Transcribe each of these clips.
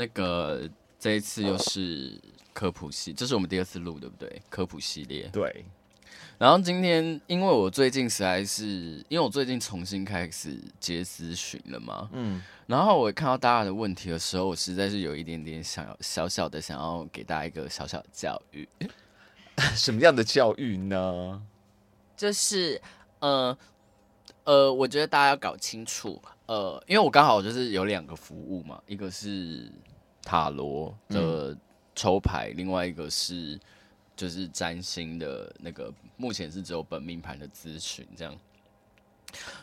那个这一次又是科普系，这是我们第二次录，对不对？科普系列。对。然后今天，因为我最近实在是，因为我最近重新开始接咨询了嘛，嗯。然后我看到大家的问题的时候，我实在是有一点点想要小小的想要给大家一个小小的教育。什么样的教育呢？就是，呃，呃，我觉得大家要搞清楚，呃，因为我刚好就是有两个服务嘛，一个是塔罗的抽牌，嗯、另外一个是就是占星的那个，目前是只有本命盘的咨询这样。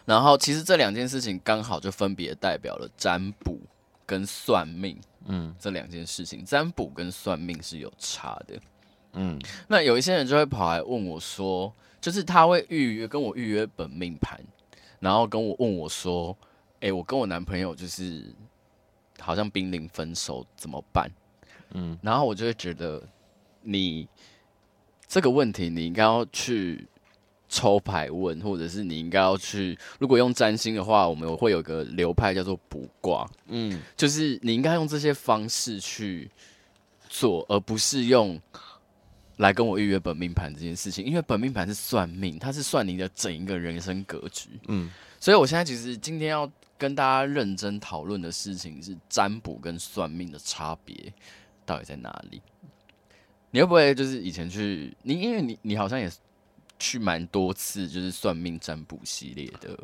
然后其实这两件事情刚好就分别代表了占卜跟算命，嗯，这两件事情，占卜跟算命是有差的。嗯，那有一些人就会跑来问我说，就是他会预约跟我预约本命盘，然后跟我问我说，哎，我跟我男朋友就是好像濒临分手，怎么办？嗯，然后我就会觉得你这个问题你应该要去抽牌问，或者是你应该要去，如果用占星的话，我们会有个流派叫做卜卦，嗯，就是你应该用这些方式去做，而不是用。来跟我预约本命盘这件事情，因为本命盘是算命，它是算你的整一个人生格局。嗯，所以我现在其实今天要跟大家认真讨论的事情是占卜跟算命的差别到底在哪里？你会不会就是以前去你，因为你你好像也去蛮多次，就是算命占卜系列的。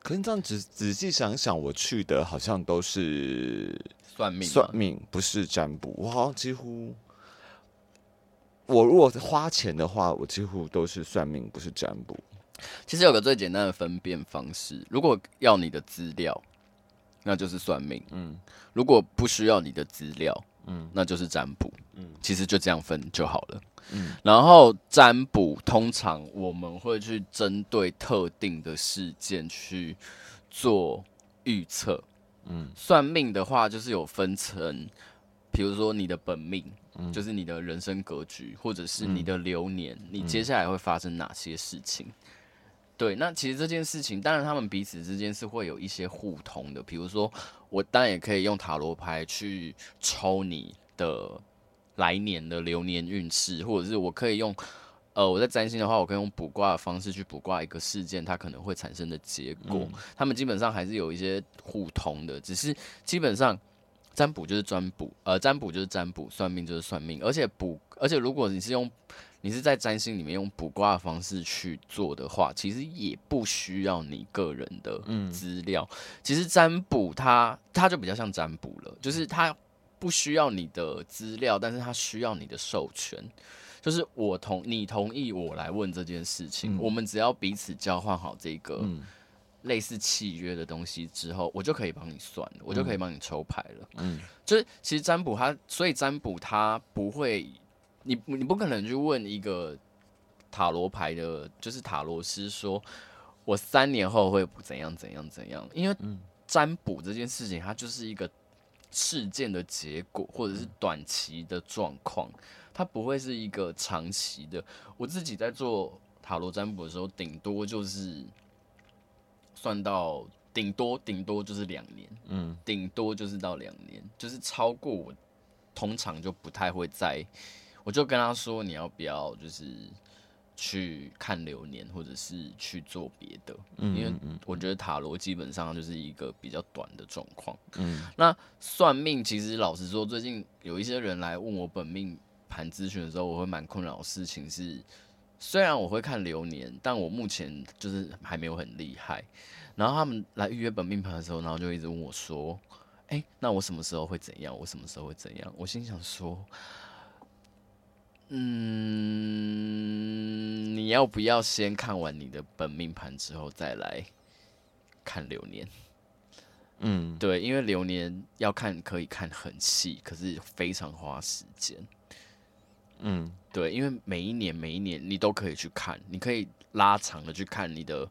可是这样仔仔细想想，我去的好像都是算命，算命不是占卜，我好像几乎。我如果花钱的话，我几乎都是算命，不是占卜。其实有个最简单的分辨方式，如果要你的资料，那就是算命。嗯，如果不需要你的资料，嗯，那就是占卜。嗯，其实就这样分就好了。嗯，然后占卜通常我们会去针对特定的事件去做预测。嗯，算命的话就是有分成，比如说你的本命。就是你的人生格局，或者是你的流年，嗯、你接下来会发生哪些事情？嗯、对，那其实这件事情，当然他们彼此之间是会有一些互通的。比如说，我当然也可以用塔罗牌去抽你的来年的流年运势，或者是我可以用，呃，我在占星的话，我可以用卜卦的方式去卜卦一个事件，它可能会产生的结果。嗯、他们基本上还是有一些互通的，只是基本上。占卜就是占卜，呃，占卜就是占卜，算命就是算命，而且卜，而且如果你是用，你是在占星里面用卜卦的方式去做的话，其实也不需要你个人的资料。嗯、其实占卜它它就比较像占卜了，就是它不需要你的资料，但是它需要你的授权，就是我同你同意我来问这件事情，嗯、我们只要彼此交换好这个。嗯类似契约的东西之后，我就可以帮你算了，我就可以帮你抽牌了。嗯，就是其实占卜它，所以占卜它不会，你你不可能去问一个塔罗牌的，就是塔罗师说，我三年后会怎样怎样怎样，因为占卜这件事情，它就是一个事件的结果，或者是短期的状况，它不会是一个长期的。我自己在做塔罗占卜的时候，顶多就是。算到顶多顶多就是两年，嗯，顶多就是到两年，就是超过我通常就不太会在，我就跟他说，你要不要就是去看流年，或者是去做别的，嗯，因为我觉得塔罗基本上就是一个比较短的状况，嗯，那算命其实老实说，最近有一些人来问我本命盘咨询的时候，我会蛮困扰的事情是。虽然我会看流年，但我目前就是还没有很厉害。然后他们来预约本命盘的时候，然后就一直问我说：“哎，那我什么时候会怎样？我什么时候会怎样？”我心想说：“嗯，你要不要先看完你的本命盘之后再来看流年？”嗯，对，因为流年要看可以看很细，可是非常花时间。嗯，对，因为每一年每一年你都可以去看，你可以拉长的去看你的，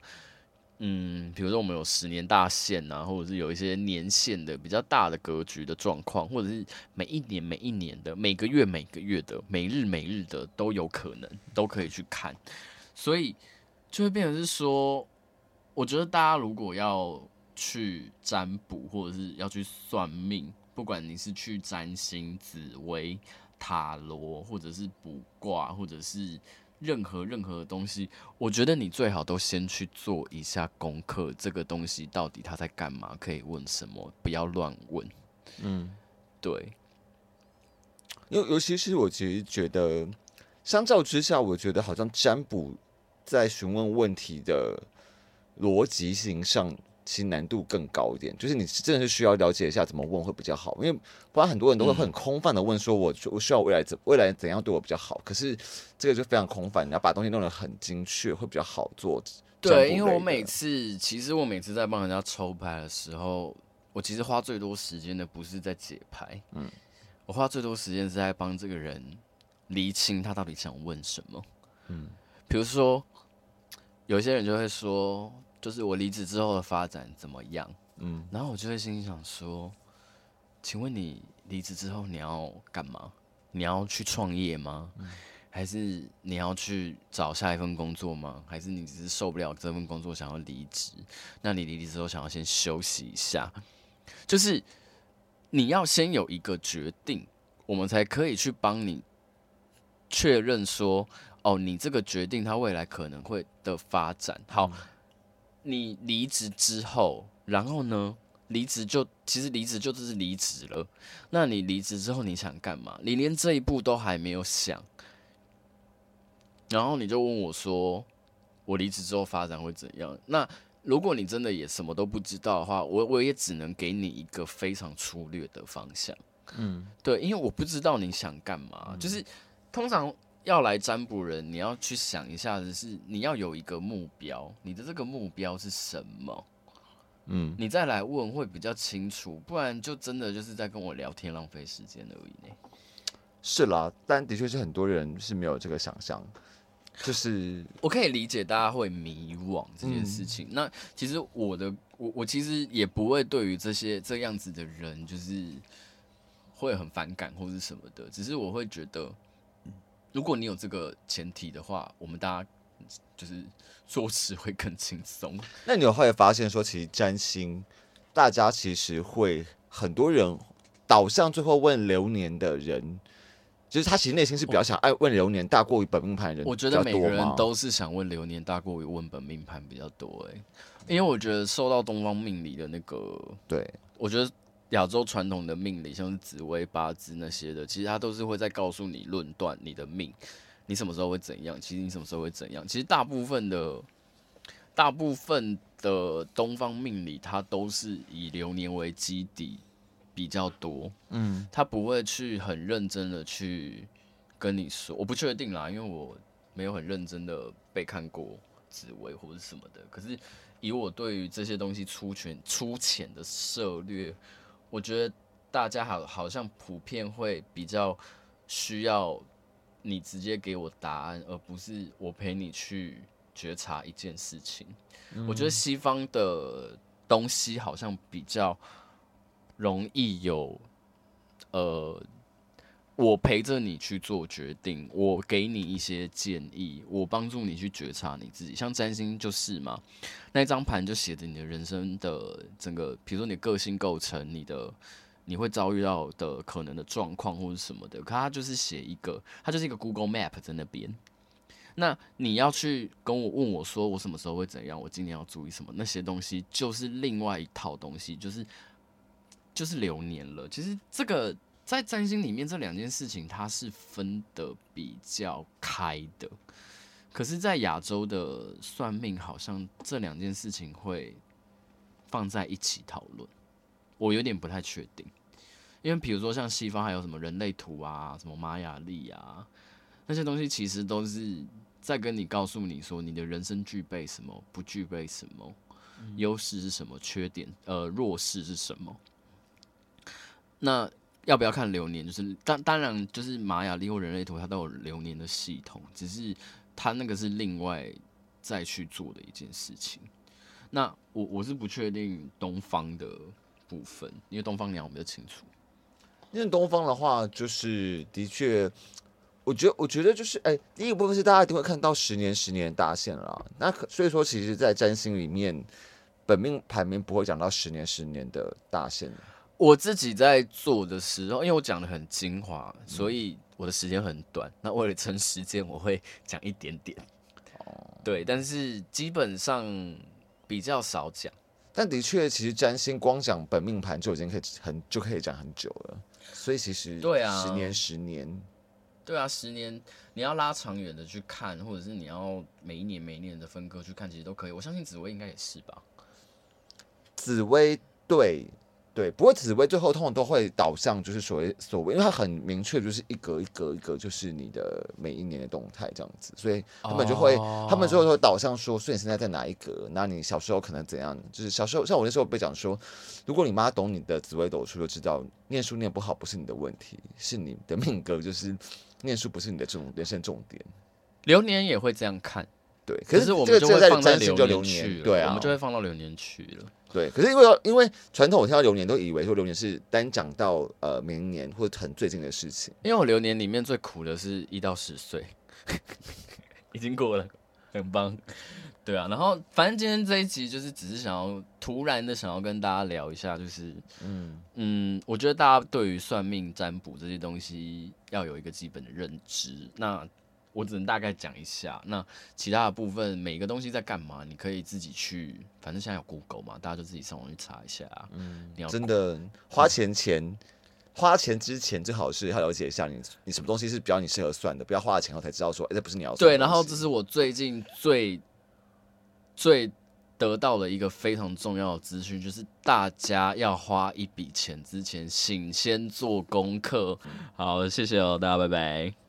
嗯，比如说我们有十年大限啊，或者是有一些年限的比较大的格局的状况，或者是每一年每一年的，每个月每个月的，每日每日的都有可能都可以去看，所以就会变成是说，我觉得大家如果要去占卜或者是要去算命。不管你是去占星、紫微、塔罗，或者是卜卦，或者是任何任何的东西，我觉得你最好都先去做一下功课，这个东西到底他在干嘛，可以问什么，不要乱问。嗯，对。尤尤其是我其实觉得，相较之下，我觉得好像占卜在询问问题的逻辑性上，其实难度更高一点。就是你真的是需要了解一下怎么问会比较好，因为不然很多人都会很空泛的问说：“我我需要未来怎未来怎样对我比较好？”可是这个就非常空泛，你要把东西弄得很精确，会比较好做。对，因为我每次其实我每次在帮人家抽牌的时候，我其实花最多时间的不是在解牌，嗯。我花最多时间是在帮这个人厘清他到底想问什么。嗯，比如说，有些人就会说，就是我离职之后的发展怎么样？嗯，然后我就会心里想说，请问你离职之后你要干嘛？你要去创业吗？还是你要去找下一份工作吗？还是你只是受不了这份工作想要离职？那你离职之后想要先休息一下？就是。你要先有一个决定，我们才可以去帮你确认说，哦，你这个决定它未来可能会的发展。好，你离职之后，然后呢？离职就其实离职就只是离职了。那你离职之后你想干嘛？你连这一步都还没有想，然后你就问我说，我离职之后发展会怎样？那？如果你真的也什么都不知道的话，我我也只能给你一个非常粗略的方向。嗯，对，因为我不知道你想干嘛。嗯、就是通常要来占卜人，你要去想一下的是，你要有一个目标，你的这个目标是什么？嗯，你再来问会比较清楚，不然就真的就是在跟我聊天，浪费时间而已呢。是啦，但的确是很多人是没有这个想象。就是我可以理解大家会迷惘这件事情。嗯、那其实我的我我其实也不会对于这些这样子的人就是会很反感或是什么的。只是我会觉得，如果你有这个前提的话，我们大家就是做事会更轻松。那你有会发现说，其实占星大家其实会很多人导向最后问流年的人。就是他其实内心是比较想爱问流年大过于本命盘人，我觉得每个人都是想问流年大过于问本命盘比较多哎，因为我觉得受到东方命理的那个，对我觉得亚洲传统的命理，像是紫微八字那些的，其实它都是会在告诉你论断你的命，你什么时候会怎样，其实你什么时候会怎样，其实大部分的大部分的东方命理，它都是以流年为基底。比较多，嗯，它不会去很认真的去跟你说，我不确定啦，因为我没有很认真的被看过紫微或者什么的。可是以我对于这些东西粗浅粗浅的涉猎，我觉得大家好好像普遍会比较需要你直接给我答案，而不是我陪你去觉察一件事情。嗯，我觉得西方的东西好像比较。容易有，呃，我陪着你去做决定，我给你一些建议，我帮助你去觉察你自己。像占星就是嘛，那张盘就写着你的人生的整个，比如说你的个性构成，你的你会遭遇到的可能的状况或者什么的。可它就是写一个，它就是一个 Google Map 在那边。那你要去跟我问我说，我什么时候会怎样？我今年要注意什么？那些东西就是另外一套东西，就是。就是流年了。其实这个在占星里面，这两件事情它是分得比较开的。可是，在亚洲的算命，好像这两件事情会放在一起讨论。我有点不太确定，因为比如说像西方还有什么人类图啊、什么玛雅历啊，那些东西其实都是在跟你告诉你说，你的人生具备什么，不具备什么，优势是什么，缺点呃弱势是什么。那要不要看流年？就是当当然，就是玛雅历或人类图，它都有流年的系统，只是它那个是另外再去做的一件事情。那我我是不确定东方的部分，因为东方你我比较清楚。因为东方的话，就是的确，我觉得我觉得就是，哎、第一个部分是大家一定会看到十年十年大限了。那可所以说，其实，在占星里面，本命盘面不会讲到十年十年的大限。我自己在做的时候，因为我讲的很精华，所以我的时间很短。那为了撑时间，我会讲一点点。哦，对，但是基本上比较少讲。但的确，其实占星光讲本命盘就已经可以很就可以讲很久了。所以其实对啊，十年十年，对啊，十年你要拉长远的去看，或者是你要每一年每一年的分割去看，其实都可以。我相信紫薇应该也是吧。紫薇对。对，不过紫薇最后通常都会导向，就是所谓所谓，因为它很明确，就是一格一格一格，就是你的每一年的动态这样子，所以他们就会，oh. 他们最后都会导向说，所以你现在在哪一格？那你小时候可能怎样？就是小时候，像我那时候被讲说，如果你妈懂你的紫微斗数，就知道念书念不好不是你的问题，是你的命格，就是念书不是你的重人生重点。流年也会这样看，对，可是我们就会放在流年去，对啊，我们就会放到流年去了。对，可是因为因为传统，我听到流年都以为说流年是单讲到呃明年或者很最近的事情。因为我流年里面最苦的是一到十岁，已经过了，很棒。对啊，然后反正今天这一集就是只是想要突然的想要跟大家聊一下，就是嗯嗯，我觉得大家对于算命占卜这些东西要有一个基本的认知。那我只能大概讲一下，那其他的部分每个东西在干嘛，你可以自己去，反正现在有 Google 嘛，大家就自己上网去查一下。嗯，你要真的花钱前，嗯、花钱之前最好是要了解一下你你什么东西是比较你适合算的，不要花了钱后才知道说，哎、欸，这不是你要。对，然后这是我最近最最得到的一个非常重要的资讯，就是大家要花一笔钱之前，请先做功课。好，谢谢哦，大家拜拜。